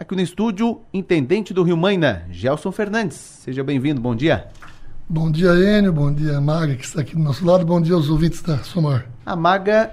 Aqui no estúdio, intendente do Rio Maina, Gelson Fernandes. Seja bem-vindo, bom dia. Bom dia, Enio, bom dia, Maga, que está aqui do nosso lado, bom dia aos ouvintes da Somar. A Maga,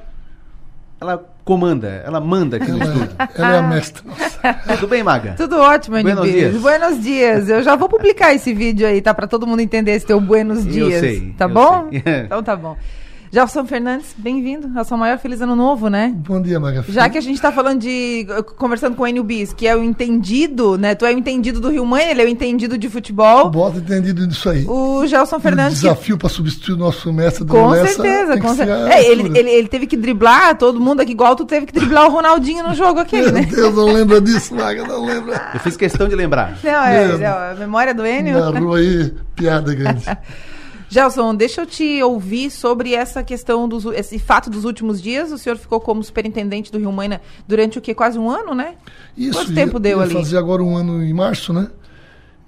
ela comanda, ela manda aqui no Ela, estúdio. ela é a mestra nossa. Tudo bem, Maga? Tudo ótimo, Buenos dias. Buenos dias. Eu já vou publicar esse vídeo aí, tá? Pra todo mundo entender esse teu buenos Eu dias. sei, tá eu bom? sei. Então tá bom. Gelson Fernandes, bem-vindo. A sua maior feliz ano novo, né? Bom dia, Maga. Já que a gente tá falando de. conversando com o Enio Bis, que é o entendido, né? Tu é o entendido do Rio Mãe, ele é o entendido de futebol. Bota entendido nisso aí. O Gelson Fernandes. que- desafio para substituir o nosso mestre do Com Lessa certeza, que com certeza. É, ele, ele, ele teve que driblar todo mundo aqui, igual tu teve que driblar o Ronaldinho no jogo aqui, Meu né? Deus, não lembra disso, Maga, não lembra. Eu fiz questão de lembrar. Não, é, Mesmo. não, a memória do Enio. Na rua aí, piada grande. Gelson, deixa eu te ouvir sobre essa questão, dos, esse fato dos últimos dias. O senhor ficou como superintendente do Rio Maina durante o que? Quase um ano, né? Isso, Quanto tempo ia, deu ia ali? fazer agora um ano em março, né?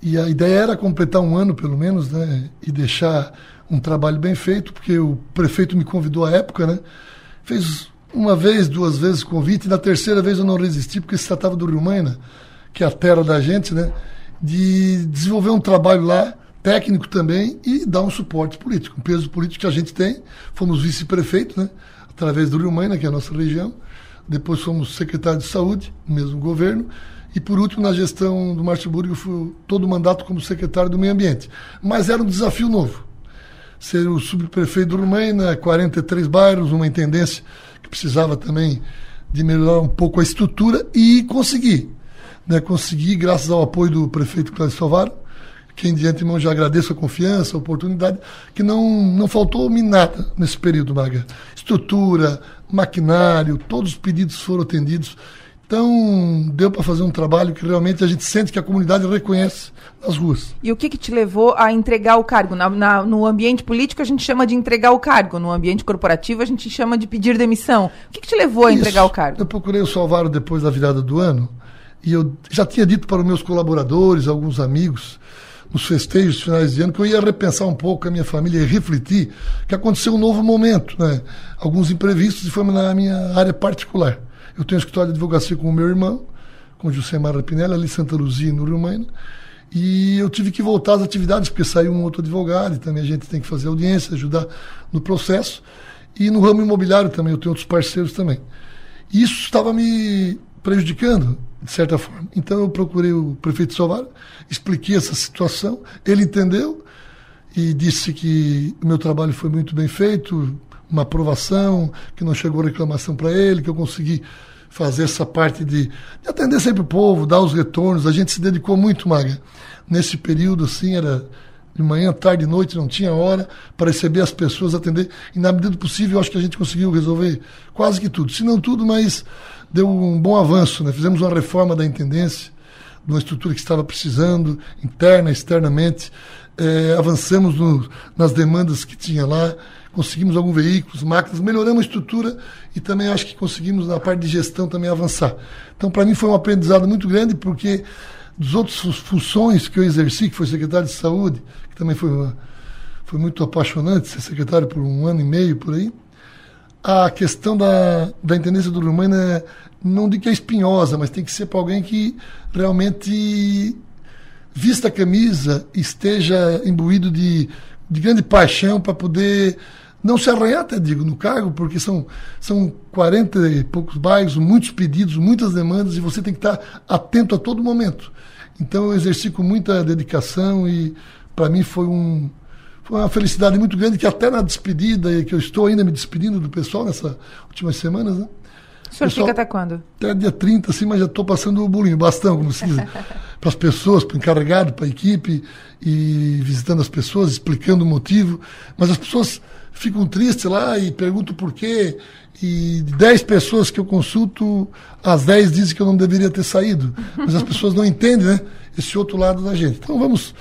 E a ideia era completar um ano, pelo menos, né? E deixar um trabalho bem feito, porque o prefeito me convidou à época, né? Fez uma vez, duas vezes o convite, e na terceira vez eu não resisti, porque se tratava do Rio Maina, que é a terra da gente, né? De desenvolver um trabalho lá, técnico também, e dar um suporte político, um peso político que a gente tem. Fomos vice-prefeito, né? Através do Rio Maina, que é a nossa região. Depois fomos secretário de saúde, no mesmo governo. E por último, na gestão do Márcio Burgo, fui todo o mandato como secretário do Meio Ambiente. Mas era um desafio novo. Ser o subprefeito do Rumaina, 43 bairros, uma intendência que precisava também de melhorar um pouco a estrutura e consegui. Né? Consegui, graças ao apoio do prefeito Cláudio Salvaro, quem de antemão já agradeço a confiança, a oportunidade, que não, não faltou-me nada nesse período, Maga. Estrutura, maquinário, todos os pedidos foram atendidos. Então, deu para fazer um trabalho que realmente a gente sente que a comunidade reconhece nas ruas. E o que, que te levou a entregar o cargo? Na- na- no ambiente político a gente chama de entregar o cargo, no ambiente corporativo a gente chama de pedir demissão. O que, que te levou a entregar Isso. o cargo? Eu procurei o Salvaro depois da virada do ano e eu já tinha dito para os meus colaboradores, alguns amigos, nos festejos finais de ano, que eu ia repensar um pouco a minha família e refletir que aconteceu um novo momento, né? alguns imprevistos e foi na minha área particular. Eu tenho um escritório de advocacia com o meu irmão, com o José Mara Pinelli, ali em Santa Luzia, no Rio Maina, e eu tive que voltar às atividades, porque saiu um outro advogado, e também a gente tem que fazer audiência, ajudar no processo. E no ramo imobiliário também, eu tenho outros parceiros também. Isso estava me prejudicando, de certa forma. Então eu procurei o prefeito Salvaro, expliquei essa situação, ele entendeu e disse que o meu trabalho foi muito bem feito, uma aprovação, que não chegou reclamação para ele, que eu consegui fazer essa parte de, de atender sempre o povo, dar os retornos. A gente se dedicou muito, Maga. Nesse período, assim, era de manhã, tarde, noite, não tinha hora para receber as pessoas, atender. E na medida do possível, eu acho que a gente conseguiu resolver quase que tudo. Se não tudo, mas deu um bom avanço. Né? Fizemos uma reforma da intendência, de uma estrutura que estava precisando, interna, externamente. Eh, avançamos no- nas demandas que tinha lá, conseguimos alguns veículos, máquinas, melhoramos a estrutura e também acho que conseguimos na parte de gestão também avançar. Então, para mim foi um aprendizado muito grande, porque dos outros fu- funções que eu exerci, que foi secretário de saúde, que também foi, uma- foi muito apaixonante ser secretário por um ano e meio por aí, a questão da, da intendência do Romano é, não digo que é espinhosa, mas tem que ser para alguém que realmente vista a camisa, esteja imbuído de, de grande paixão para poder não se arranhar, até digo, no cargo, porque são, são 40 e poucos bairros, muitos pedidos, muitas demandas, e você tem que estar atento a todo momento. Então eu exerci com muita dedicação e para mim foi um, foi uma felicidade muito grande que até na despedida, e que eu estou ainda me despedindo do pessoal nessas últimas semanas, né? O senhor Pessoal- fica até quando? Até dia 30, assim, mas já estou passando o bolinho, o bastão, como se diz, para as pessoas, para o encarregado, para a equipe, e visitando as pessoas, explicando o motivo. Mas as pessoas ficam tristes lá e perguntam por quê. E de 10 pessoas que eu consulto, as 10 dizem que eu não deveria ter saído. Mas as pessoas não entendem, né? Esse outro lado da gente. Então vamos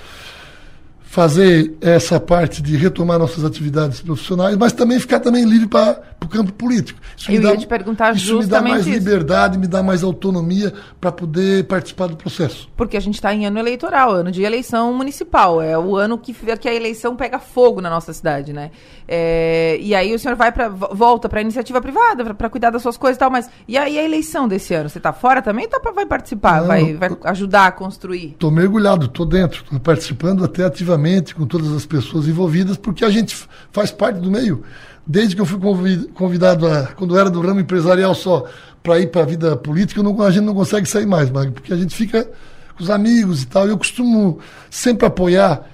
fazer essa parte de retomar nossas atividades profissionais, mas também ficar também livre para o campo político. Isso Eu ia te perguntar isso me dá mais isso. liberdade, me dá mais autonomia para poder participar do processo. Porque a gente está em ano eleitoral, ano de eleição municipal, é o ano que, que a eleição pega fogo na nossa cidade, né? É, e aí o senhor vai para volta para a iniciativa privada para cuidar das suas coisas e tal, mas e aí a eleição desse ano? Você está fora também? Tá, vai participar, Não, vai, vai ajudar a construir? Estou mergulhado, estou dentro, estou participando até ativamente com todas as pessoas envolvidas, porque a gente faz parte do meio. Desde que eu fui convidado, a, quando era do ramo empresarial só, para ir para a vida política, não, a gente não consegue sair mais, porque a gente fica com os amigos e tal. Eu costumo sempre apoiar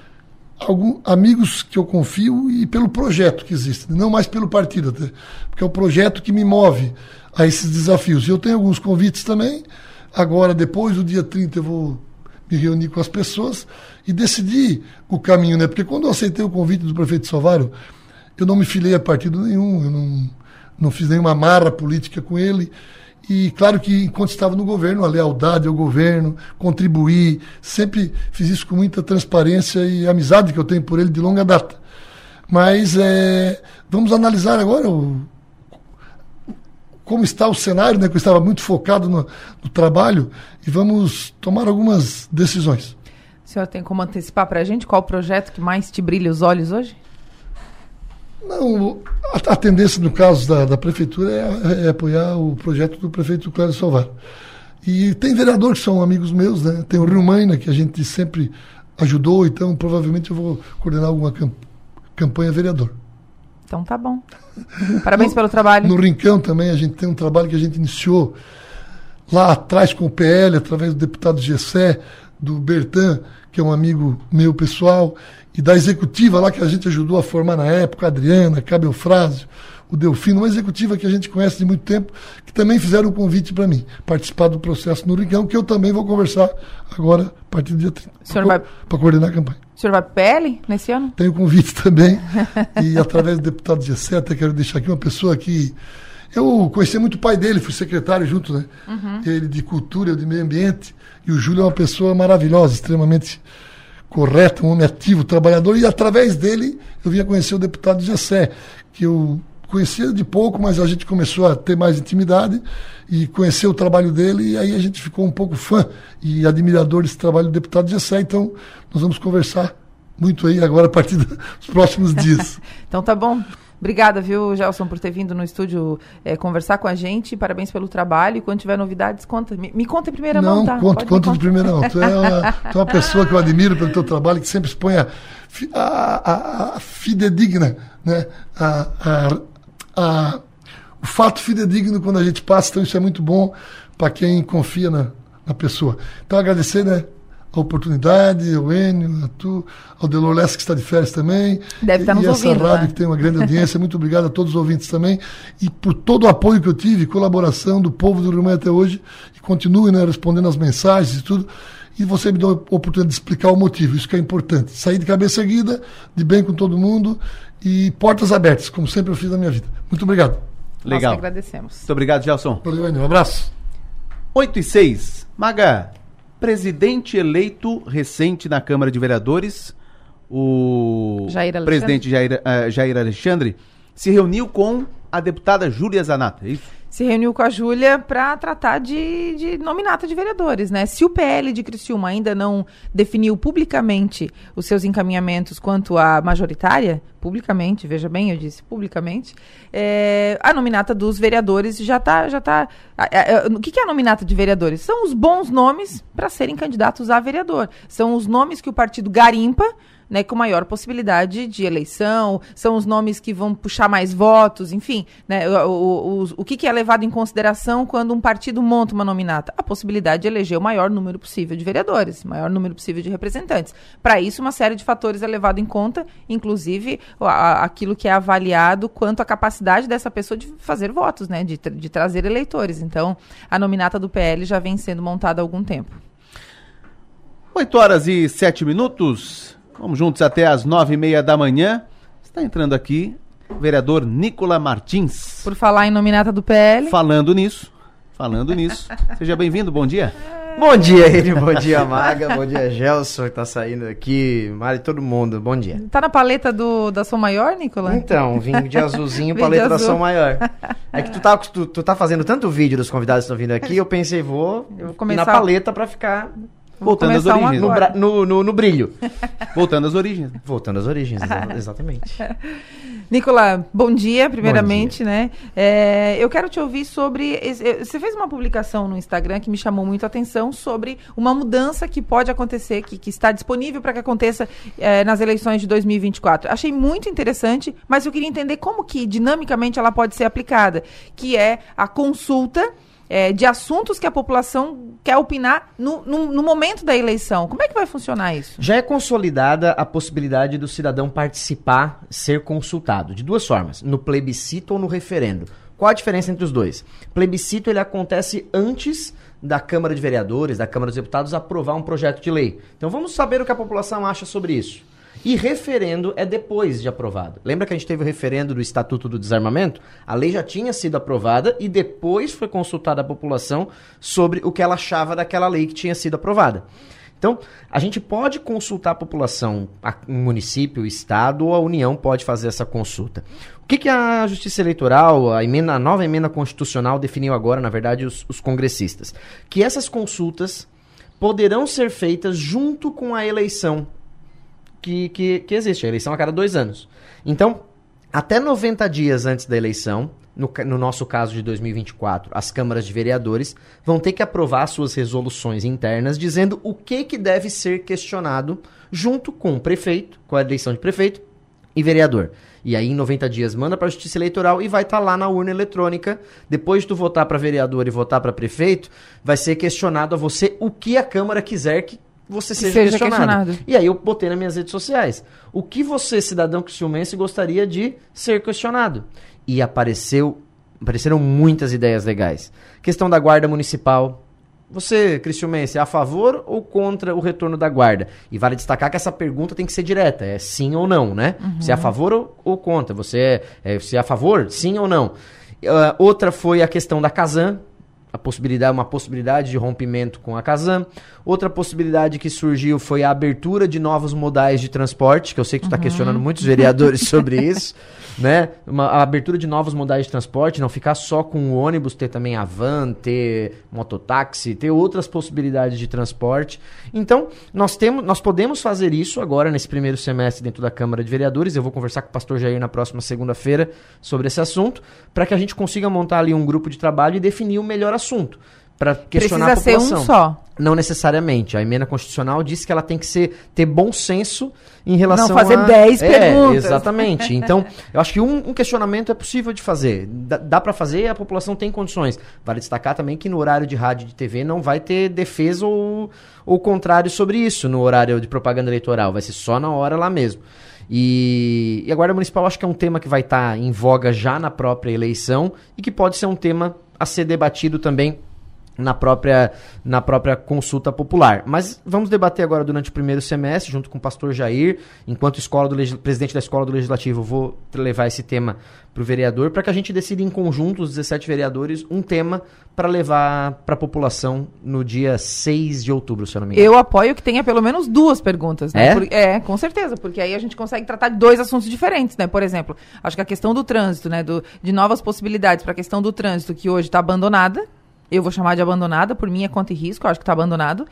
alguns amigos que eu confio e pelo projeto que existe, não mais pelo partido, até, porque é o projeto que me move a esses desafios. Eu tenho alguns convites também. Agora, depois do dia 30, eu vou me reunir com as pessoas e decidir o caminho, né? Porque quando eu aceitei o convite do prefeito Salvário, eu não me filei a partido nenhum, eu não, não fiz nenhuma marra política com ele. E claro que enquanto estava no governo, a lealdade ao governo, contribuir, sempre fiz isso com muita transparência e amizade que eu tenho por ele de longa data. Mas é, vamos analisar agora o, como está o cenário, né, que eu estava muito focado no, no trabalho, e vamos tomar algumas decisões. O senhor tem como antecipar para a gente qual o projeto que mais te brilha os olhos hoje? Não, a, a tendência no caso da, da prefeitura é, é, apoiar o projeto do prefeito Cláudio Salvar. E tem vereadores que são amigos meus, né? Tem o Rio Maina, que a gente sempre ajudou, então provavelmente eu vou coordenar alguma campanha vereador. Então tá bom. Parabéns no, pelo trabalho. No Rincão também a gente tem um trabalho que a gente iniciou lá atrás com o PL, através do deputado Gessé, do Bertan, que é um amigo meu pessoal, e da executiva lá que a gente ajudou a formar na época, a Adriana, Cabel Frásio, o Delfino, uma executiva que a gente conhece de muito tempo, que também fizeram um convite para mim, participar do processo no Rincão, que eu também vou conversar agora, a partir do dia 30, para vai... coordenar a campanha. O senhor vai para PL nesse ano? Tenho convite também. e através do deputado Gessé, até quero deixar aqui uma pessoa que. Eu conheci muito o pai dele, fui secretário junto, né? Uhum. Ele de cultura, eu de meio ambiente. E o Júlio é uma pessoa maravilhosa, extremamente correta, um homem ativo, trabalhador. E através dele eu vinha conhecer o deputado Gessé, que eu conhecia de pouco, mas a gente começou a ter mais intimidade e conhecer o trabalho dele, e aí a gente ficou um pouco fã e admirador desse trabalho do deputado Gessé, então nós vamos conversar muito aí agora a partir dos próximos dias. então tá bom. Obrigada, viu, Gelson, por ter vindo no estúdio é, conversar com a gente. Parabéns pelo trabalho. E quando tiver novidades, conta. Me, me conta em primeira Não, mão, tá? Conto, conto de primeira mão. Tu é, uma, tu é uma pessoa que eu admiro pelo teu trabalho, que sempre expõe a, a, a, a fidedigna, né? a, a a, o fato fidedigno quando a gente passa, então isso é muito bom para quem confia na, na pessoa. Então agradecer, né? A oportunidade, ao Enio, a tu, ao Delores que está de férias também. Deve estar nos e essa ouvindo, rádio né? que tem uma grande audiência. Muito obrigado a todos os ouvintes também. E por todo o apoio que eu tive, colaboração do povo do Rio até hoje. E continue né, respondendo as mensagens e tudo. E você me deu a oportunidade de explicar o motivo. Isso que é importante. Sair de cabeça erguida, de bem com todo mundo e portas abertas, como sempre eu fiz na minha vida. Muito obrigado. Legal. Nós agradecemos. Muito obrigado, Gelson. Valeu, um abraço. 8 e 6. Maga, presidente eleito recente na Câmara de Vereadores, o Jair presidente Jair, uh, Jair Alexandre, se reuniu com a deputada Júlia Zanata, é isso? Se reuniu com a Júlia para tratar de, de nominata de vereadores, né? Se o PL de Criciúma ainda não definiu publicamente os seus encaminhamentos quanto à majoritária, publicamente, veja bem, eu disse publicamente, é, a nominata dos vereadores já está. Já tá, o que, que é a nominata de vereadores? São os bons nomes para serem candidatos a vereador. São os nomes que o partido garimpa né, com maior possibilidade de eleição, são os nomes que vão puxar mais votos, enfim. Né, o, o, o, o que, que, é levado em consideração quando um partido monta uma nominata? A possibilidade de eleger o maior número possível de vereadores, o maior número possível de representantes. Para isso, uma série de fatores é levado em conta, inclusive a, aquilo que é avaliado quanto à capacidade dessa pessoa de fazer votos, né, de, de trazer eleitores. Então, a nominata do PL já vem sendo montada há algum tempo. 8 horas e 7 minutos. Vamos juntos até às nove e meia da manhã. Está entrando aqui o vereador Nicola Martins. Por falar em nominata do PL. Falando nisso, falando nisso. Seja bem-vindo, bom dia. Bom dia, ele, bom dia, Maga, bom dia, Gelson, que tá saindo aqui, Mari, todo mundo, bom dia. Tá na paleta do, da Som Maior, Nicolas? Então, vim de azulzinho, paleta da Som Maior. É que tu tá, tu, tu, tá fazendo tanto vídeo dos convidados que estão vindo aqui, eu pensei, vou, eu vou começar... na paleta pra ficar Voltando às origens. No, no, no, no, brilho. Voltando às origens. Voltando às origens, exatamente. Nicola, bom dia, primeiramente, dia. né? É, eu quero te ouvir sobre. Você fez uma publicação no Instagram que me chamou muito a atenção sobre uma mudança que pode acontecer, que, que está disponível para que aconteça é, nas eleições de 2024. Achei muito interessante, mas eu queria entender como que dinamicamente ela pode ser aplicada, que é a consulta é, de assuntos que a população quer opinar no, no, no, momento da eleição. Como é que vai funcionar isso? Já é consolidada a possibilidade do cidadão participar, ser consultado, de duas formas, no plebiscito ou no referendo. Qual a diferença entre os dois? Plebiscito ele acontece antes da Câmara de Vereadores, da Câmara dos Deputados aprovar um projeto de lei. Então vamos saber o que a população acha sobre isso. E referendo é depois de aprovado. Lembra que a gente teve o referendo do Estatuto do Desarmamento? A lei já tinha sido aprovada e depois foi consultada a população sobre o que ela achava daquela lei que tinha sido aprovada. Então, a gente pode consultar a população, o município, o estado ou a União pode fazer essa consulta. O que, que a Justiça Eleitoral, a, emenda, a nova emenda constitucional definiu agora, na verdade, os, os congressistas? Que essas consultas poderão ser feitas junto com a eleição que, que, que existe, a eleição a cada dois anos. Então, até 90 dias antes da eleição, no, no, nosso caso de 2024, as câmaras de vereadores vão ter que aprovar suas resoluções internas dizendo o que, que deve ser questionado junto com o prefeito, com a eleição de prefeito e vereador. E aí, em 90 dias, manda para a Justiça Eleitoral e vai estar tá lá na urna eletrônica. Depois de tu votar para vereador e votar para prefeito, vai ser questionado a você o que a Câmara quiser que você seja, seja questionado. questionado. E aí eu botei nas minhas redes sociais. O que você, cidadão cristiumense, gostaria de ser questionado? E apareceu, apareceram muitas ideias legais. Questão da guarda municipal. Você, cristiumense, é a favor ou contra o retorno da guarda? E vale destacar que essa pergunta tem que ser direta, é sim ou não, né? Uhum. Você é a favor ou, ou contra? Você é, é, você é a favor, sim ou não? Uh, outra foi a questão da Casan, a possibilidade, uma possibilidade de rompimento com a Casam. Outra possibilidade que surgiu foi a abertura de novos modais de transporte, que eu sei que tu está uhum. questionando muitos vereadores sobre isso né? Uma a abertura de novos modais de transporte, não ficar só com o ônibus, ter também a van, ter mototáxi, ter outras possibilidades de transporte. Então, nós temos, nós podemos fazer isso agora nesse primeiro semestre dentro da Câmara de Vereadores. Eu vou conversar com o pastor Jair na próxima segunda-feira sobre esse assunto, para que a gente consiga montar ali um grupo de trabalho e definir o melhor assunto para questionar Precisa a população. Ser um só. Não necessariamente. A emenda constitucional diz que ela tem que ser, ter bom senso em relação Não fazer 10 é, perguntas. Exatamente. Então, eu acho que um, um questionamento é possível de fazer. Dá, dá para fazer e a população tem condições. Vale destacar também que no horário de rádio e de TV não vai ter defesa ou, ou contrário sobre isso no horário de propaganda eleitoral. Vai ser só na hora lá mesmo. E, e a Guarda Municipal acho que é um tema que vai estar tá em voga já na própria eleição e que pode ser um tema a ser debatido também na própria, na própria consulta popular. Mas vamos debater agora durante o primeiro semestre, junto com o pastor Jair, enquanto escola do presidente da Escola do Legislativo, vou levar esse tema para o vereador, para que a gente decida em conjunto, os 17 vereadores, um tema para levar para a população no dia 6 de outubro, se eu não me engano. Eu apoio que tenha pelo menos duas perguntas, né? É? Por, é, com certeza, porque aí a gente consegue tratar de dois assuntos diferentes, né? Por exemplo, acho que a questão do trânsito, né? Do, de novas possibilidades para a questão do trânsito, que hoje está abandonada, eu vou chamar de abandonada, por minha conta e risco, acho que está abandonado.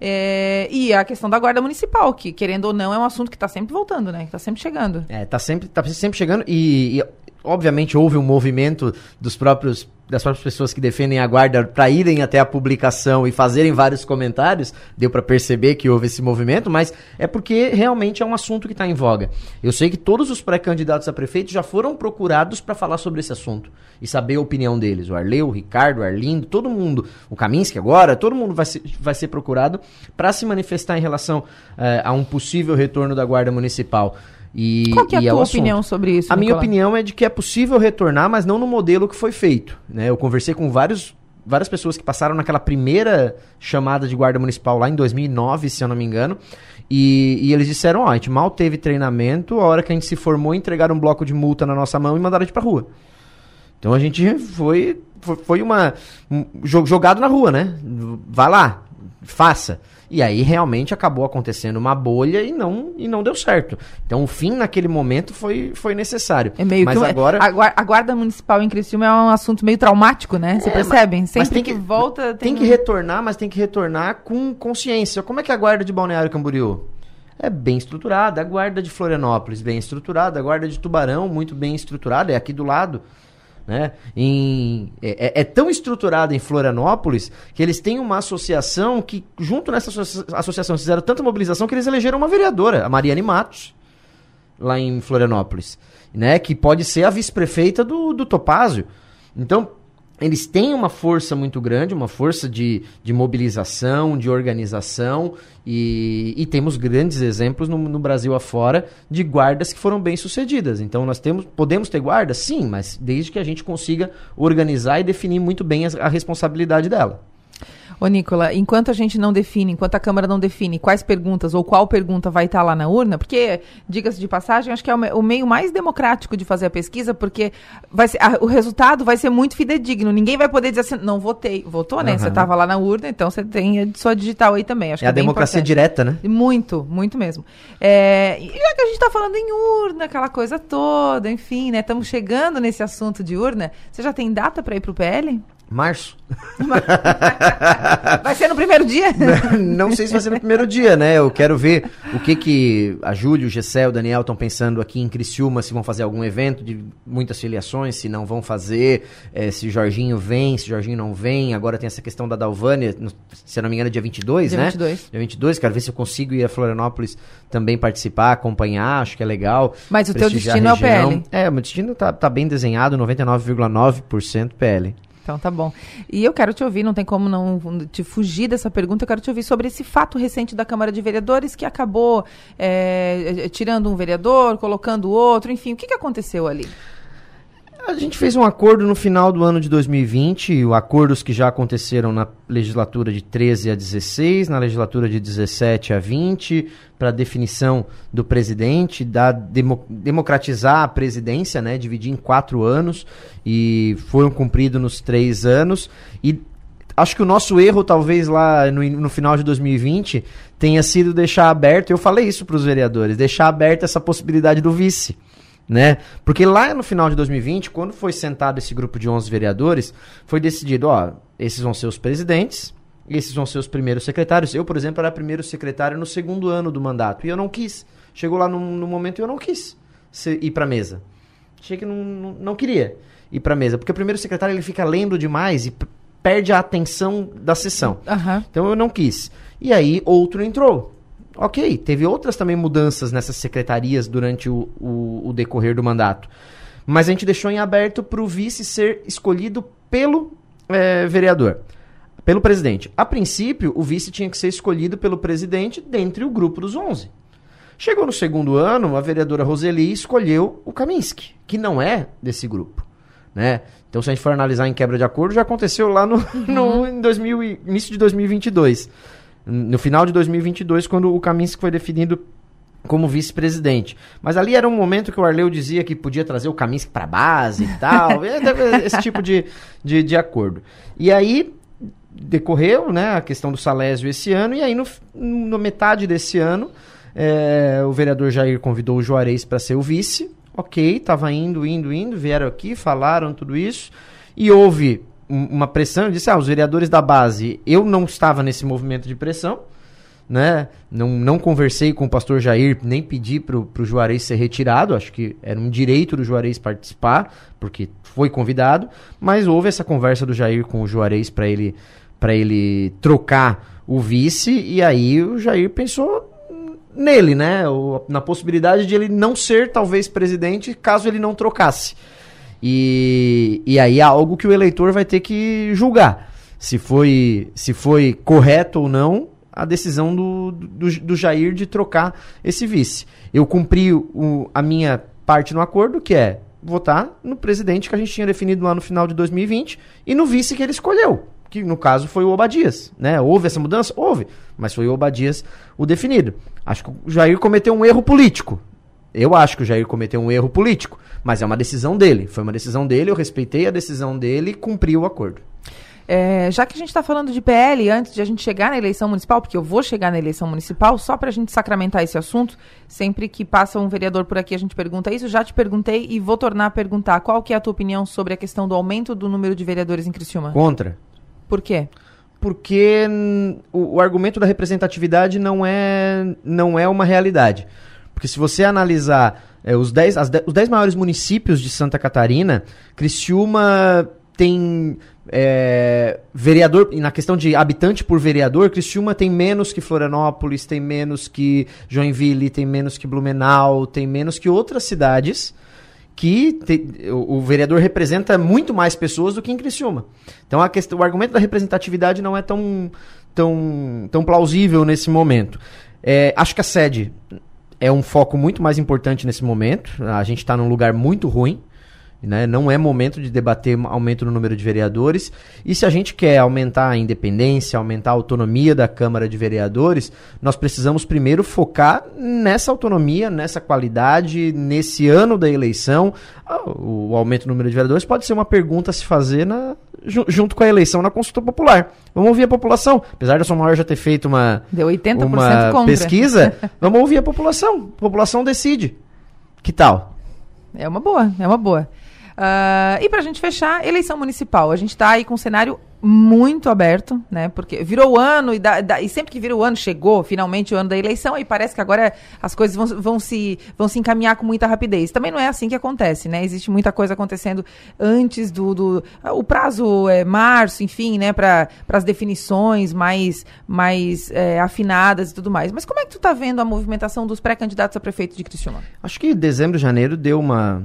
É, e a questão da guarda municipal, que querendo ou não é um assunto que está sempre voltando, né? Que está sempre chegando. É, está sempre, tá sempre chegando e, e, obviamente houve um movimento dos próprios das próprias pessoas que defendem a guarda para irem até a publicação e fazerem vários comentários, deu para perceber que houve esse movimento, mas é porque realmente é um assunto que está em voga. Eu sei que todos os pré-candidatos a prefeito já foram procurados para falar sobre esse assunto e saber a opinião deles. O Arleu, o Ricardo, o Arlindo, todo mundo, o Kaminski agora, todo mundo vai ser, vai ser procurado para se manifestar em relação eh, a um possível retorno da guarda municipal. E, Qual que é a tua opinião sobre isso? A Nicolau? minha opinião é de que é possível retornar, mas não no modelo que foi feito. Né? Eu conversei com vários, várias pessoas que passaram naquela primeira chamada de guarda municipal lá em 2009, se eu não me engano, e, e eles disseram, ó, a gente mal teve treinamento, a hora que a gente se formou, entregaram um bloco de multa na nossa mão e mandaram a gente pra rua. Então a gente foi, foi, foi uma... Um, jogado na rua, né? Vai lá, faça. E aí realmente acabou acontecendo uma bolha e não, e não deu certo. Então o fim naquele momento foi, foi necessário. É meio mas que agora a, guarda municipal em Criciúma é um assunto meio traumático, né? Você é, percebe? Sempre mas tem que, que volta tem, tem que retornar, mas tem que retornar com consciência. Como é que é a guarda de Balneário Camboriú? é bem estruturada. A guarda de Florianópolis, bem estruturada. A guarda de Tubarão, muito bem estruturada, é aqui do lado. Né? Em, é, é, é, tão estruturada em Florianópolis que eles têm uma associação que, junto nessa associação, fizeram tanta mobilização que eles elegeram uma vereadora, a Mariane Matos, lá em Florianópolis, né? que pode ser a vice-prefeita do, do Topázio. Então, eles têm uma força muito grande, uma força de, de mobilização, de organização, e, e temos grandes exemplos no, no, Brasil afora de guardas que foram bem sucedidas. Então nós temos, podemos ter guardas? Sim, mas desde que a gente consiga organizar e definir muito bem a, a responsabilidade dela. Ô, Nicola, enquanto a gente não define, enquanto a Câmara não define quais perguntas ou qual pergunta vai estar lá na urna, porque, diga-se de passagem, acho que é o, meio mais democrático de fazer a pesquisa, porque vai ser, a, o resultado vai ser muito fidedigno. Ninguém vai poder dizer assim, não votei. Votou, né? Uhum. Você estava lá na urna, então você tem a sua digital aí também. Acho é a é democracia direta, né? Muito, muito mesmo. É, e já que a gente está falando em urna, aquela coisa toda, enfim, né? Estamos chegando nesse assunto de urna. Você já tem data para ir para o PL? Março. vai ser no primeiro dia? Não, não, sei se vai ser no primeiro dia, né? Eu quero ver o que que a Júlia, o Gessé, o Daniel estão pensando aqui em Criciúma, se vão fazer algum evento de muitas filiações, se não vão fazer, é, se Jorginho vem, se Jorginho não vem. Agora tem essa questão da Dalvânia, no, se não me engano, é dia 22, dia né? 22. Dia 22, quero ver se eu consigo ir a Florianópolis também participar, acompanhar, acho que é legal. Mas o teu destino é o PL. É, o meu destino tá, tá bem desenhado, 99,9% PL. Então tá bom. E eu quero te ouvir, não tem como não te fugir dessa pergunta, eu quero te ouvir sobre esse fato recente da Câmara de Vereadores que acabou é, tirando um vereador, colocando outro, enfim, o que, que aconteceu ali? A gente fez um acordo no final do ano de 2020, acordos que já aconteceram na legislatura de 13 a 16, na legislatura de 17 a 20, para definição do presidente, da demo, democratizar a presidência, né, dividir em quatro anos, e foram cumpridos nos três anos. E acho que o nosso erro, talvez lá no, no final de 2020, tenha sido deixar aberto, eu falei isso para os vereadores, deixar aberta essa possibilidade do vice né? Porque lá no final de 2020, quando foi sentado esse grupo de 11 vereadores, foi decidido, ó, esses vão ser os presidentes, esses vão ser os primeiros secretários. Eu, por exemplo, era primeiro secretário no segundo ano do mandato e eu não quis. Chegou lá no, no momento e eu não quis ser, ir para mesa. Achei que não, não, não queria ir para mesa, porque o primeiro secretário ele fica lendo demais e perde a atenção da sessão. Uhum. Então eu não quis. E aí outro entrou. Ok, teve outras também mudanças nessas secretarias durante o, o, o decorrer do mandato. Mas a gente deixou em aberto para o vice ser escolhido pelo é, vereador, pelo presidente. A princípio, o vice tinha que ser escolhido pelo presidente dentre o grupo dos 11. Chegou no segundo ano, a vereadora Roseli escolheu o Kaminski, que não é desse grupo. Né? Então, se a gente for analisar em quebra de acordo, já aconteceu lá no, no em 2000, início de 2022 no final de 2022, quando o Kaminski foi definido como vice-presidente. Mas ali era um momento que o Arleu dizia que podia trazer o Kaminski para base e tal, esse tipo de, de, de, acordo. E aí decorreu né, a questão do Salésio esse ano, e aí no, no metade desse ano é, o vereador Jair convidou o Juarez para ser o vice. Ok, estava indo, indo, indo, vieram aqui, falaram tudo isso, e houve uma pressão, disse, ah, os vereadores da base, eu não estava nesse movimento de pressão, né? Não, não conversei com o pastor Jair, nem pedi para o Juarez ser retirado, acho que era um direito do Juarez participar, porque foi convidado, mas houve essa conversa do Jair com o Juarez para ele, ele trocar o vice, e aí o Jair pensou nele, né? Na possibilidade de ele não ser, talvez, presidente, caso ele não trocasse. E, e aí é algo que o eleitor vai ter que julgar. Se foi, se foi correto ou não a decisão do, do, do Jair de trocar esse vice. Eu cumpri o, a minha parte no acordo, que é votar no presidente que a gente tinha definido lá no final de 2020 e no vice que ele escolheu, que no caso foi o Obadias. Né? Houve essa mudança? Houve, mas foi o Obadias o definido. Acho que o Jair cometeu um erro político. Eu acho que o Jair cometeu um erro político, mas é uma decisão dele. Foi uma decisão dele, eu respeitei a decisão dele e cumpri o acordo. É, já que a gente está falando de PL, antes de a gente chegar na eleição municipal, porque eu vou chegar na eleição municipal, só para a gente sacramentar esse assunto, sempre que passa um vereador por aqui a gente pergunta isso, já te perguntei e vou tornar a perguntar. Qual que é a tua opinião sobre a questão do aumento do número de vereadores em Criciúma? Contra. Por quê? Porque o, o argumento da representatividade não é, não é uma realidade. Porque se você analisar é, os 10 os dez maiores municípios de Santa Catarina, Criciúma tem é, vereador, na questão de habitante por vereador, Criciúma tem menos que Florianópolis, tem menos que Joinville, tem menos que Blumenau, tem menos que outras cidades que te, o, o, vereador representa muito mais pessoas do que em Criciúma. Então a questão, o argumento da representatividade não é tão, tão, tão plausível nesse momento. É, acho que a sede é um foco muito mais importante nesse momento. A gente está num lugar muito ruim. Né? Não é momento de debater aumento no número de vereadores. E se a gente quer aumentar a independência, aumentar a autonomia da Câmara de Vereadores, nós precisamos primeiro focar nessa autonomia, nessa qualidade, nesse ano da eleição. Ah, o aumento do número de vereadores pode ser uma pergunta a se fazer na, junto com a eleição na consulta popular. Vamos ouvir a população. Apesar da São Maior já ter feito uma, Deu 80% uma pesquisa, vamos ouvir a população. A população decide. Que tal? É uma boa, é uma boa. Uh, e para a gente fechar, eleição municipal. A gente está aí com um cenário muito aberto, né? Porque virou o ano e, da, da, e, sempre que vira o ano, chegou finalmente o ano da eleição e parece que agora as coisas vão, vão, se, vão se encaminhar com muita rapidez. Também não é assim que acontece, né? Existe muita coisa acontecendo antes do. do o prazo é março, enfim, né? Para as definições mais, mais é, afinadas e tudo mais. Mas como é que tu está vendo a movimentação dos pré-candidatos a prefeito de Criciúma? Acho que dezembro, janeiro deu uma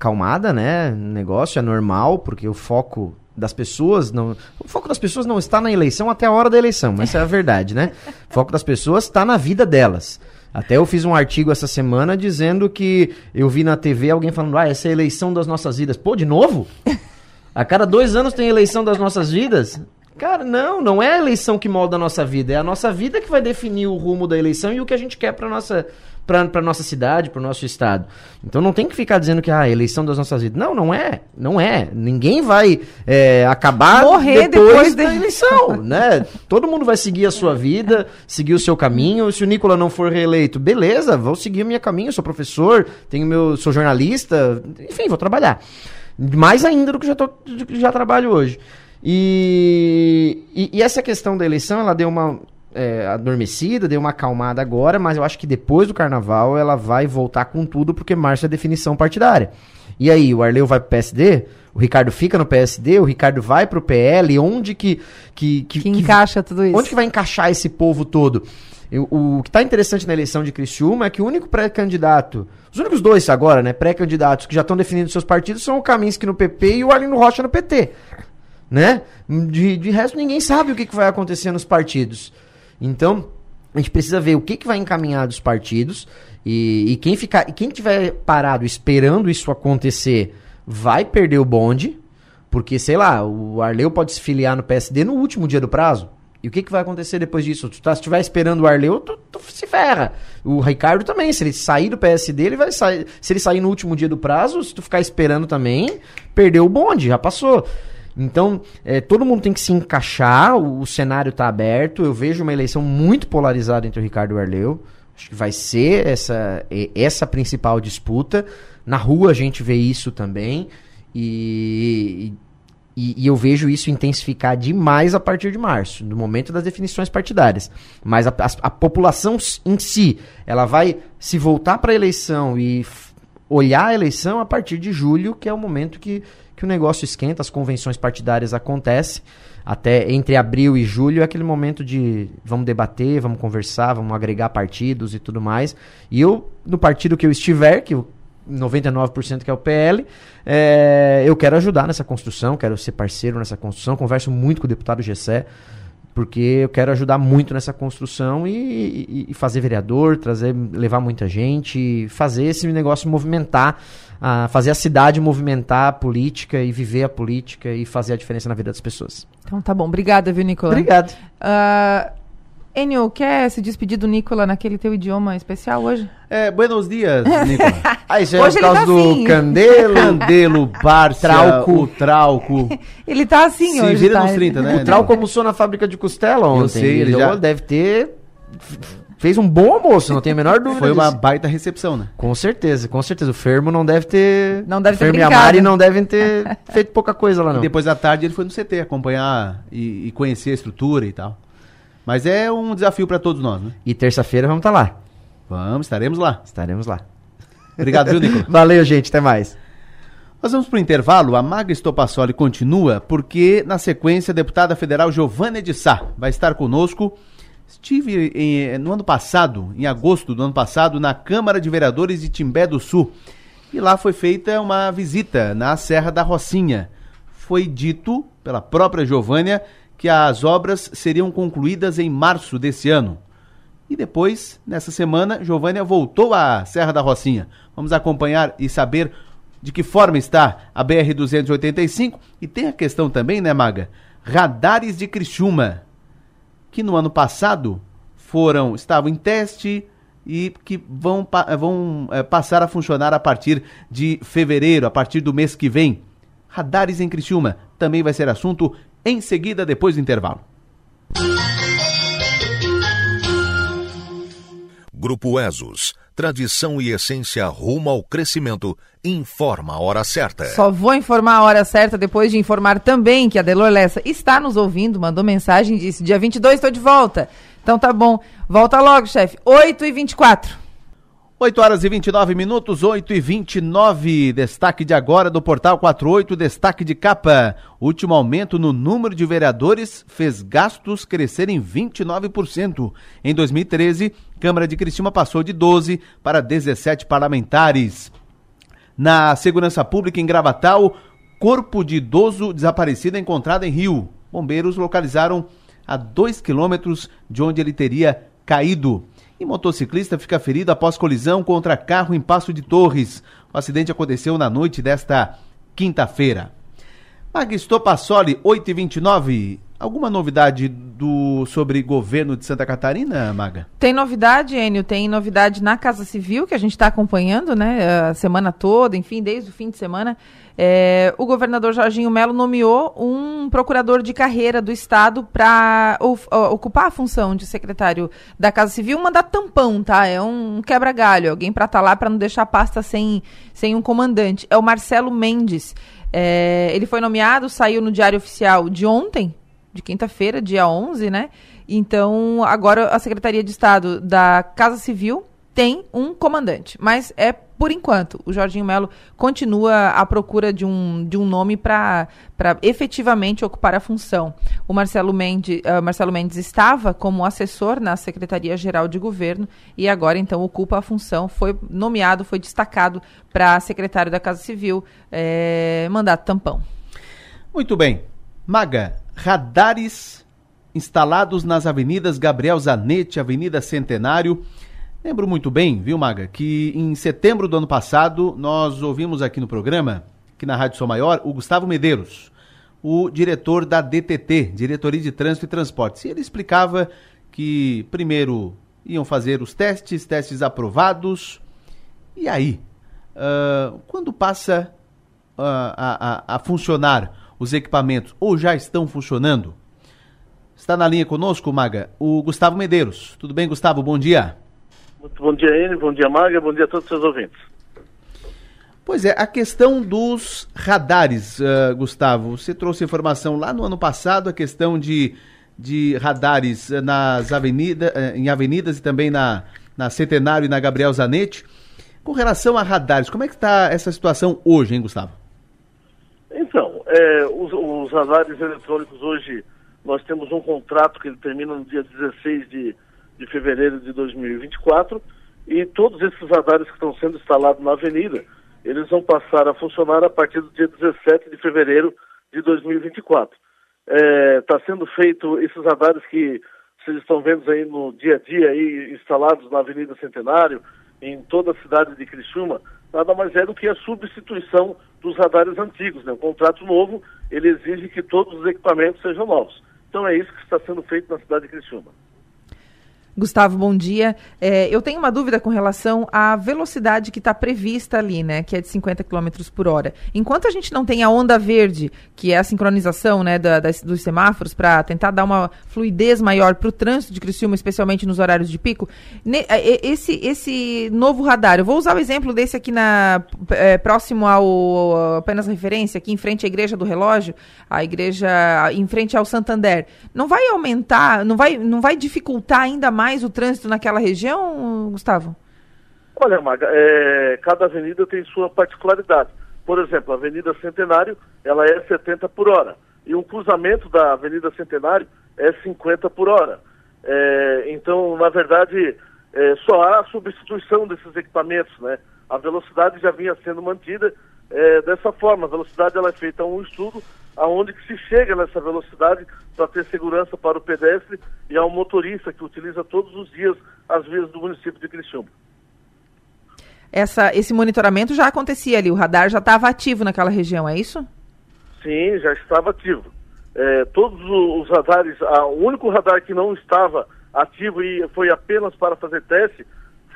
acalmada, né? O negócio é normal, porque o foco das pessoas não. O foco das pessoas não está na eleição até a hora da eleição, mas é a verdade, né? O foco das pessoas está na vida delas. Até eu fiz um artigo essa semana dizendo que eu vi na TV alguém falando, ah, essa é a eleição das nossas vidas. Pô, de novo? A cada dois anos tem eleição das nossas vidas? Cara, não, não é a eleição que molda a nossa vida, é a nossa vida que vai definir o rumo da eleição e o que a gente quer para nossa para nossa cidade, para o nosso estado. Então não tem que ficar dizendo que ah, a eleição das nossas vidas. Não, não é. Não é. Ninguém vai é, acabar Morrer depois, depois da eleição, né? Todo mundo vai seguir a sua vida, seguir o seu caminho. Se o Nicola não for reeleito, beleza, vou seguir o meu caminho. Sou professor, tenho meu, sou jornalista, enfim, vou trabalhar. Mais ainda do que já, tô, que já trabalho hoje. E, e, e essa questão da eleição, ela deu uma é, adormecida, deu uma acalmada agora, mas eu acho que depois do carnaval ela vai voltar com tudo, porque março é definição partidária. E aí, o Arleu vai pro PSD? O Ricardo fica no PSD? O Ricardo vai pro PL? Onde que. Que, que, que encaixa tudo isso? Onde que vai encaixar esse povo todo? Eu, o que está interessante na eleição de Criciúma é que o único pré-candidato, os únicos dois agora, né, pré-candidatos que já estão definindo seus partidos são o Kaminski no PP e o Arlindo Rocha no PT. Né? De, de resto, ninguém sabe o que, que vai acontecer nos partidos. Então, a gente precisa ver o que, que vai encaminhar dos partidos e, e quem ficar, quem tiver parado esperando isso acontecer vai perder o bonde, porque sei lá, o Arleu pode se filiar no PSD no último dia do prazo. E o que, que vai acontecer depois disso? Tu tá, se estiver esperando o Arleu, tu, tu, se ferra. O Ricardo também, se ele sair do PSD, ele vai sair. Se ele sair no último dia do prazo, se tu ficar esperando também, perdeu o bonde, já passou. Então, é, todo mundo tem que se encaixar, o, o cenário está aberto. Eu vejo uma eleição muito polarizada entre o Ricardo e o Arleu. Acho que vai ser essa, essa principal disputa. Na rua a gente vê isso também. E, e, e, eu vejo isso intensificar demais a partir de março, no momento das definições partidárias. Mas a, a, a população em si, ela vai se voltar para a eleição e olhar a eleição a partir de julho, que é o momento que, que o negócio esquenta, as convenções partidárias acontecem. Até entre abril e julho é aquele momento de vamos debater, vamos conversar, vamos agregar partidos e tudo mais. E eu, no partido que eu estiver, que 99% que é o PL, é, eu quero ajudar nessa construção, quero ser parceiro nessa construção. Converso muito com o deputado Gessé, porque eu quero ajudar muito nessa construção e, e, fazer vereador, trazer, levar muita gente, fazer esse negócio movimentar a fazer a cidade movimentar a política e viver a política e fazer a diferença na vida das pessoas. Então tá bom. Obrigada, viu, Nicolas? Obrigado. Uh, Enio, quer se despedir do Nicola naquele teu idioma especial hoje? É, buenos dias, Nicola. ah, isso é hoje por causa tá do assim. Candelo. Candelo, Barça, trauco. o Trauco. ele tá assim se hoje. Se vira tá? nos 30, né? O Trauco almoçou na fábrica de costela ontem. Eu sei, ele já... deve ter fez um bom almoço, não tenho a menor dúvida. Foi disso. uma baita recepção, né? Com certeza, com certeza. O Fermo não deve ter. Não deve ter. Fermo e a Mari não devem ter feito pouca coisa lá, não. E depois da tarde ele foi no CT acompanhar e, e conhecer a estrutura e tal. Mas é um desafio para todos nós, né? E terça-feira vamos estar tá lá. Vamos, estaremos lá. Estaremos lá. Obrigado, viu, Nicolas? Valeu, gente. Até mais. Nós vamos para o intervalo. A Maga Estopassoli continua, porque na sequência a deputada federal Giovanna de Sá vai estar conosco Estive em, no ano passado, em agosto do ano passado, na Câmara de Vereadores de Timbé do Sul. E lá foi feita uma visita na Serra da Rocinha. Foi dito pela própria Giovânia que as obras seriam concluídas em março desse ano. E depois, nessa semana, Giovânia voltou à Serra da Rocinha. Vamos acompanhar e saber de que forma está a BR-285. E tem a questão também, né, Maga? Radares de Criciúma que no ano passado foram estavam em teste e que vão, vão é, passar a funcionar a partir de fevereiro, a partir do mês que vem. Radares em Criciúma também vai ser assunto em seguida, depois do intervalo. Grupo ESOS tradição e essência rumo ao crescimento, informa a hora certa. Só vou informar a hora certa depois de informar também que a Delor Lessa está nos ouvindo, mandou mensagem e disse: dia 22 estou de volta. Então tá bom, volta logo, chefe. 8 e 24 8 horas e 29 minutos, 8 e 29. Destaque de agora do Portal 48, destaque de capa. Último aumento no número de vereadores fez gastos crescerem 29%. Em 2013, Câmara de Cristina passou de 12 para 17 parlamentares. Na segurança pública em Gravatal, corpo de idoso desaparecido encontrado em Rio. Bombeiros localizaram a 2 quilômetros de onde ele teria caído. E motociclista fica ferido após colisão contra carro em Passo de Torres. O acidente aconteceu na noite desta quinta-feira. Magisto Passoli, 8h29. Alguma novidade do sobre governo de Santa Catarina, Maga? Tem novidade, Enio, tem novidade na Casa Civil, que a gente está acompanhando, né, a semana toda, enfim, desde o fim de semana. É, o governador Jorginho Melo nomeou um procurador de carreira do Estado para ocupar a função de secretário da Casa Civil, mandar tampão, tá? É um quebra-galho, alguém para estar tá lá para não deixar a pasta sem, sem um comandante. É o Marcelo Mendes. É, ele foi nomeado, saiu no Diário Oficial de ontem, de quinta-feira, dia 11, né? Então, agora a Secretaria de Estado da Casa Civil tem um comandante, mas é por enquanto. O Jorginho Melo continua à procura de um, de um nome para efetivamente ocupar a função. O Marcelo Mendes, uh, Marcelo Mendes estava como assessor na Secretaria-Geral de Governo e agora então ocupa a função. Foi nomeado, foi destacado para secretário da Casa Civil, é, mandato tampão. Muito bem. Maga, radares instalados nas avenidas Gabriel Zanetti, Avenida Centenário Lembro muito bem, viu, Maga, que em setembro do ano passado nós ouvimos aqui no programa, aqui na Rádio Sou Maior, o Gustavo Medeiros, o diretor da DTT, Diretoria de Trânsito e Transportes. E ele explicava que primeiro iam fazer os testes, testes aprovados. E aí, uh, quando passa uh, a, a, a funcionar os equipamentos, ou já estão funcionando? Está na linha conosco, Maga, o Gustavo Medeiros. Tudo bem, Gustavo? Bom dia. Muito bom dia, Enio, bom dia, Maga, bom dia a todos os seus ouvintes. Pois é, a questão dos radares, uh, Gustavo, você trouxe informação lá no ano passado, a questão de, de radares nas avenida, uh, em avenidas e também na, na Centenário e na Gabriel Zanetti. Com relação a radares, como é que está essa situação hoje, hein, Gustavo? Então, é, os, os radares eletrônicos hoje, nós temos um contrato que ele termina no dia 16 de de fevereiro de 2024 e todos esses radares que estão sendo instalados na avenida, eles vão passar a funcionar a partir do dia 17 de fevereiro de 2024. Está é, tá sendo feito esses radares que vocês estão vendo aí no dia a dia aí, instalados na Avenida Centenário, em toda a cidade de Criciúma, nada mais é do que a substituição dos radares antigos. Né? O contrato novo, ele exige que todos os equipamentos sejam novos. Então é isso que está sendo feito na cidade de Criciúma. Gustavo, bom dia. É, eu tenho uma dúvida com relação à velocidade que está prevista ali, né? Que é de 50 km por hora. Enquanto a gente não tem a onda verde, que é a sincronização né, da, das, dos semáforos, para tentar dar uma fluidez maior para o trânsito de Criciúma, especialmente nos horários de pico, ne, esse, esse novo radar, eu vou usar o exemplo desse aqui na, é, próximo ao apenas referência, aqui em frente à Igreja do Relógio, a igreja em frente ao Santander. Não vai aumentar, não vai, não vai dificultar ainda mais mais o trânsito naquela região, Gustavo? Olha, é, cada avenida tem sua particularidade. Por exemplo, a Avenida Centenário, ela é 70 por hora. E um cruzamento da Avenida Centenário é 50 por hora. É, então, na verdade, é, só há a substituição desses equipamentos, né? A velocidade já vinha sendo mantida é, dessa forma. A velocidade ela é feita um estudo aonde que se chega nessa velocidade para ter segurança para o pedestre e ao motorista que utiliza todos os dias as vias do município de Criciúma. Essa, esse monitoramento já acontecia ali, o radar já estava ativo naquela região, é isso? Sim, já estava ativo. É, todos os radares, a, o único radar que não estava ativo e foi apenas para fazer teste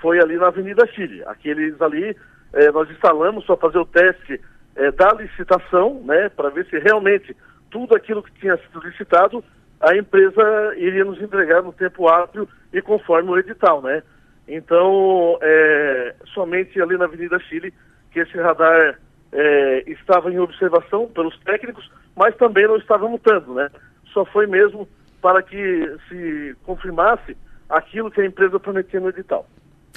foi ali na Avenida Chile. Aqueles ali é, nós instalamos para fazer o teste é, da licitação, né, para ver se realmente tudo aquilo que tinha sido licitado, a empresa iria nos entregar no tempo hábil e conforme o edital, né? Então, é, somente ali na Avenida Chile, que esse radar é, estava em observação pelos técnicos, mas também não estava mutando, né? Só foi mesmo para que se confirmasse aquilo que a empresa prometia no edital.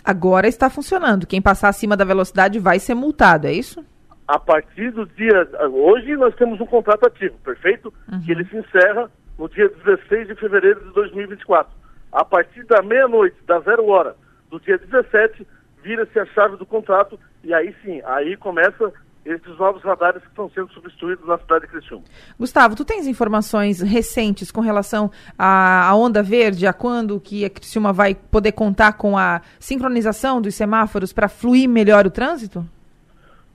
Agora está funcionando. Quem passar acima da velocidade vai ser multado, é isso? A partir do dia. Hoje nós temos um contrato ativo, perfeito? Uhum. Que ele se encerra no dia 16 de fevereiro de 2024. A partir da meia-noite, da zero hora do dia 17, vira-se a chave do contrato e aí sim, aí começa esses novos radares que estão sendo substituídos na cidade de Criciúma. Gustavo, tu tens informações recentes com relação à, à onda verde, a quando que a Criciúma vai poder contar com a sincronização dos semáforos para fluir melhor o trânsito?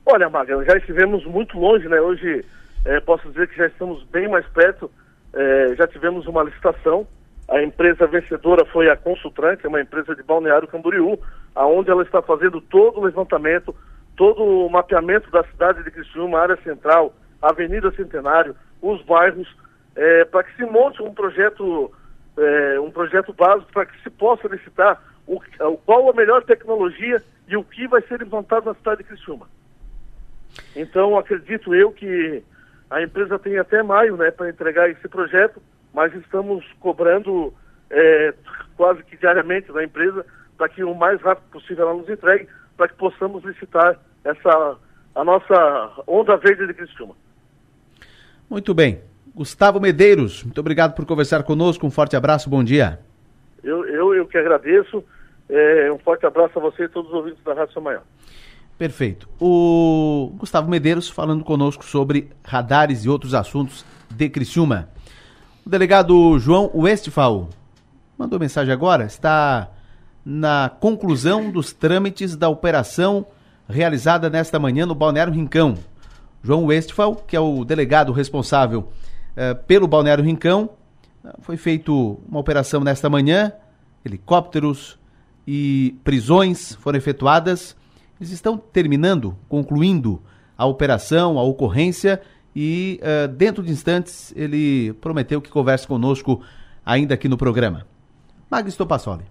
Olha, Maga, já estivemos muito longe, né? Hoje é, posso dizer que já estamos bem mais perto. É, já tivemos uma licitação. A empresa vencedora foi a Consultran, que é uma empresa de Balneário Camboriú, aonde ela está fazendo todo o levantamento, todo o mapeamento da cidade de Criciúma, área central, Avenida Centenário, os bairros, é, para que se monte um projeto, um projeto básico para que se possa licitar o, qual a melhor tecnologia e o que vai ser implantado na cidade de Criciúma. Então, acredito eu que a empresa tem até maio né, para entregar esse projeto, mas estamos cobrando é, quase que diariamente da empresa para que o mais rápido possível ela nos entregue, para que possamos licitar essa, a nossa onda verde de Criciúma. Muito bem. Gustavo Medeiros, muito obrigado por conversar conosco. Um forte abraço, bom dia. Eu, eu, eu que agradeço. É, um forte abraço a você e todos os ouvintes da Rádio São Maior. Perfeito. O Gustavo Medeiros falando conosco sobre radares e outros assuntos de Criciúma. O delegado João Westphal mandou mensagem agora, está na conclusão dos trâmites da operação realizada nesta manhã no Balneário Rincão. João Westphal, que é o delegado responsável eh, pelo Balneário Rincão, foi feito uma operação nesta manhã, helicópteros e prisões foram efetuadas eles estão terminando, concluindo a operação, a ocorrência e uh, dentro de instantes ele prometeu que converse conosco ainda aqui no programa. Magno Passoli.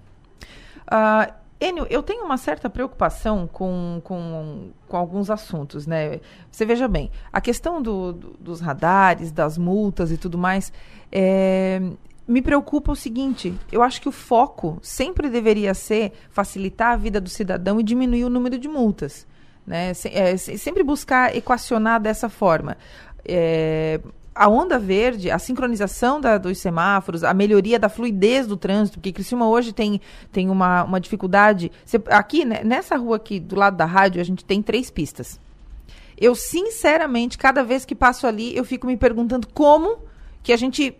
Uh, Enio, eu tenho uma certa preocupação com, com, com alguns assuntos, né? Você veja bem, a questão do, do, dos radares, das multas e tudo mais, é, me preocupa o seguinte: eu acho que o foco sempre deveria ser facilitar a vida do cidadão e diminuir o número de multas. Né? Se, é, sempre buscar equacionar dessa forma. É, a onda verde, a sincronização da, dos semáforos, a melhoria da fluidez do trânsito, porque Criciúma hoje tem, tem uma, uma dificuldade. aqui, né, nessa rua aqui, do lado da rádio, a gente tem três pistas. Eu, sinceramente, cada vez que passo ali, eu fico me perguntando como que a gente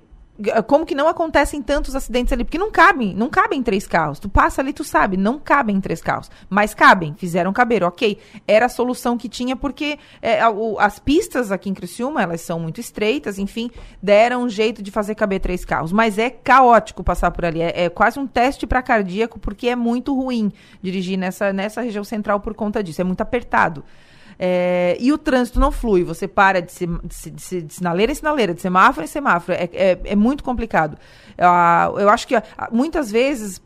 como que não acontecem tantos acidentes ali? Porque não cabem, não cabem três carros. Tu passa ali, tu sabe, não cabem três carros. Mas cabem, fizeram caber, ok. Era a solução que tinha, porque é, o, as pistas aqui em Criciúma, elas são muito estreitas, enfim, deram um jeito de fazer caber três carros. Mas é caótico passar por ali. É, é quase um teste para cardíaco, porque é muito ruim dirigir nessa, nessa região central por conta disso. É muito apertado. É, e o trânsito não flui, você para de, se, de, de, de sinaleira em sinaleira, de semáforo em semáforo, é, é, é muito complicado. Uh, eu acho que uh, muitas vezes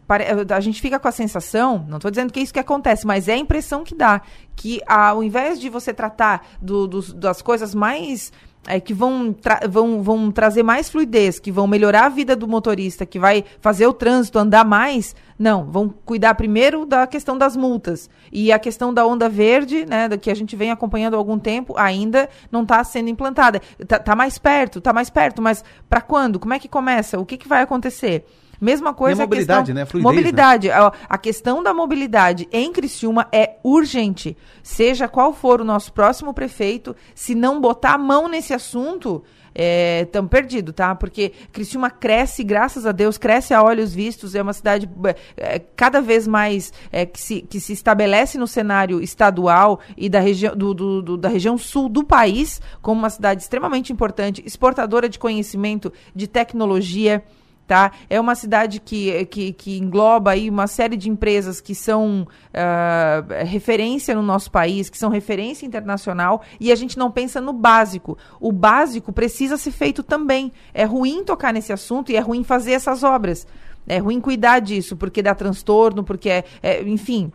a gente fica com a sensação, não estou dizendo que é isso que acontece, mas é a impressão que dá, que uh, ao invés de você tratar do, do, das coisas mais é, que vão, tra vão, vão trazer mais fluidez, que vão melhorar a vida do motorista, que vai fazer o trânsito andar mais, não, vão cuidar primeiro da questão das multas. E a questão da onda verde, né, que a gente vem acompanhando há algum tempo, ainda não está sendo implantada. Está tá mais perto, está mais perto, mas para quando? Como é que começa? O que, que vai acontecer? Mesma coisa. E a mobilidade, a questão, né? Fluidez, mobilidade. Né? A, questão da mobilidade em Criciúma é urgente. Seja qual for o nosso próximo prefeito, se não botar a mão nesse assunto, estamos é, perdidos, tá? Porque Criciúma cresce, graças a Deus, cresce a olhos vistos, é uma cidade é, cada vez mais é, que, se, que se estabelece no cenário estadual e da, regi do, do, do, da região sul do país como uma cidade extremamente importante, exportadora de conhecimento, de tecnologia tá? É uma cidade que, que, que engloba aí uma série de empresas que são uh, referência no nosso país, que são referência internacional, e a gente não pensa no básico. O básico precisa ser feito também. É ruim tocar nesse assunto e é ruim fazer essas obras. É ruim cuidar disso, porque dá transtorno, porque é, é enfim,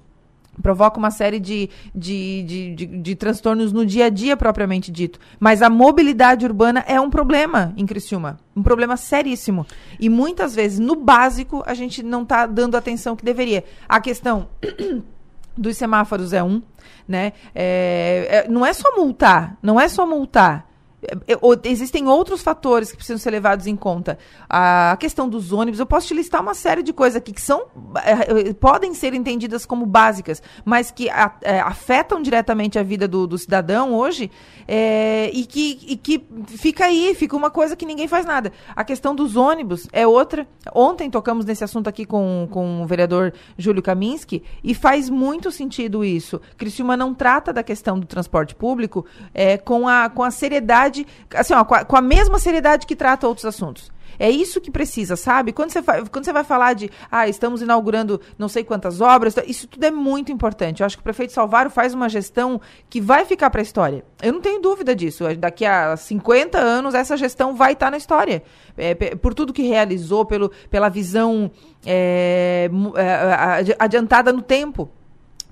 provoca uma série de, de, de, de, de transtornos no dia a dia propriamente dito. Mas a mobilidade urbana é um problema em Criciúma. Um problema seríssimo. E muitas vezes, no básico, a gente não está dando a atenção que deveria. A questão dos semáforos é um, né? É, é, não é só multar, não é só multar. É, existem outros fatores que precisam ser levados em conta. A questão dos ônibus, eu posso te listar uma série de coisas aqui que são é, é, podem ser entendidas como básicas, mas que é, afetam diretamente a vida do, do cidadão hoje é, e, que, e que fica aí, fica uma coisa que ninguém faz nada. A questão dos ônibus é outra. Ontem tocamos nesse assunto aqui com, com o vereador Júlio Kaminski e faz muito sentido isso. Criciúma não trata da questão do transporte público é, com, a, com a seriedade seriedade, assim, ó, com, a, com a mesma seriedade que trata outros assuntos. É isso que precisa, sabe? Quando você, quando você vai falar de, ah, estamos inaugurando não sei quantas obras, isso tudo é muito importante. Eu acho que o prefeito Salvaro faz uma gestão que vai ficar para a história. Eu não tenho dúvida disso. Daqui a 50 anos, essa gestão vai estar tá na história. É, por tudo que realizou, pelo, pela visão é, é adiantada no tempo.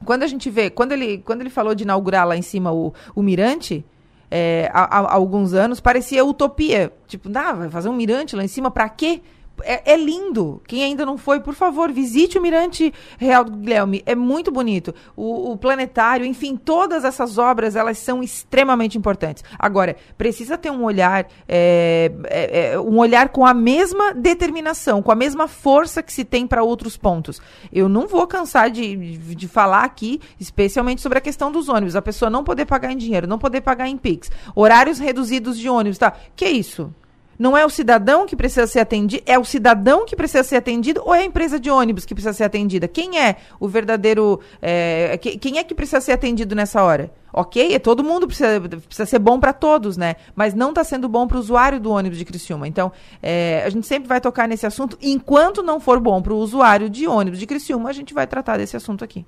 Quando a gente vê, quando ele, quando ele falou de inaugurar lá em cima o, o Mirante, é, há, há, alguns anos, parecia utopia. Tipo, ah, vai fazer um mirante lá em cima, pra quê? É, é, lindo. Quem ainda não foi, por favor, visite o Mirante Real do Guilherme. É muito bonito. O, o, planetário, enfim, todas essas obras, elas são extremamente importantes. Agora, precisa ter um olhar, é, é, é um olhar com a mesma determinação, com a mesma força que se tem para outros pontos. Eu não vou cansar de, de, de falar aqui, especialmente sobre a questão dos ônibus. A pessoa não poder pagar em dinheiro, não poder pagar em Pix, horários reduzidos de ônibus, tá? Que isso? Não é o cidadão que precisa ser atendido, é o cidadão que precisa ser atendido ou é a empresa de ônibus que precisa ser atendida? Quem é o verdadeiro. É, quem é que precisa ser atendido nessa hora? Ok, é todo mundo precisa, precisa ser bom para todos, né? Mas não está sendo bom para o usuário do ônibus de Criciúma. Então, é, a gente sempre vai tocar nesse assunto. Enquanto não for bom para o usuário de ônibus de Criciúma, a gente vai tratar desse assunto aqui.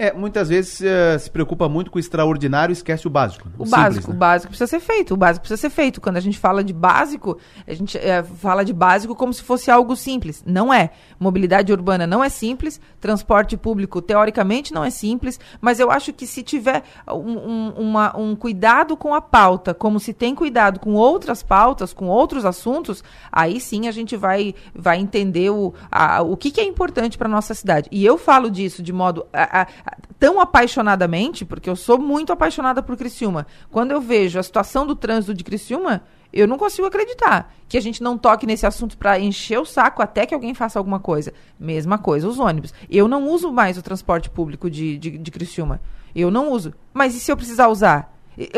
É, muitas vezes uh, se preocupa muito com o extraordinário e esquece o básico. O, o básico, simples, né? o básico precisa ser feito. O básico precisa ser feito. Quando a gente fala de básico, a gente é, fala de básico como se fosse algo simples. Não é. Mobilidade urbana não é simples. Transporte público, teoricamente, não é simples. Mas eu acho que se tiver um, um, uma, um cuidado com a pauta, como se tem cuidado com outras pautas, com outros assuntos, aí sim a gente vai, vai entender o, a, o que, que é importante para nossa cidade. E eu falo disso de modo. A, a, tão apaixonadamente, porque eu sou muito apaixonada por Criciúma. Quando eu vejo a situação do trânsito de Criciúma, eu não consigo acreditar que a gente não toque nesse assunto para encher o saco até que alguém faça alguma coisa. Mesma coisa, os ônibus. Eu não uso mais o transporte público de, de, de Criciúma. Eu não uso. Mas e se eu precisar usar?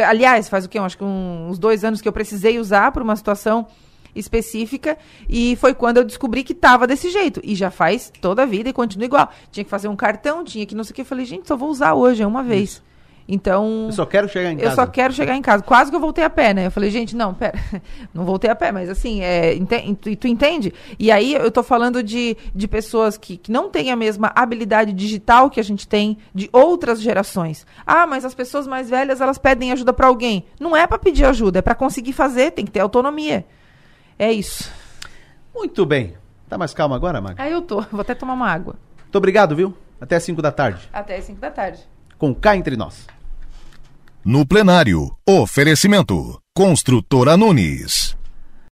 Aliás, faz o quê? Eu acho que um, uns dois anos que eu precisei usar por uma situação específica e foi quando eu descobri que tava desse jeito. E já faz toda a vida e continua igual. Tinha que fazer um cartão, tinha que não sei o que. Eu falei, gente, só vou usar hoje, é uma vez. Isso. Então. Eu só quero chegar em casa. Eu só quero chegar em casa. Quase que eu voltei a pé, né? Eu falei, gente, não, pera. Não voltei a pé, mas assim, é, ente, tu entende? E aí eu tô falando de, de pessoas que, que não têm a mesma habilidade digital que a gente tem de outras gerações. Ah, mas as pessoas mais velhas, elas pedem ajuda para alguém. Não é para pedir ajuda, é para conseguir fazer, tem que ter autonomia. É isso. Muito bem. Tá mais calma agora, Maga? Aí eu tô. Vou até tomar uma água. Muito obrigado, viu? Até 5 da tarde. Até 5 da tarde. Com cá entre nós. No plenário, oferecimento. Construtora Nunes.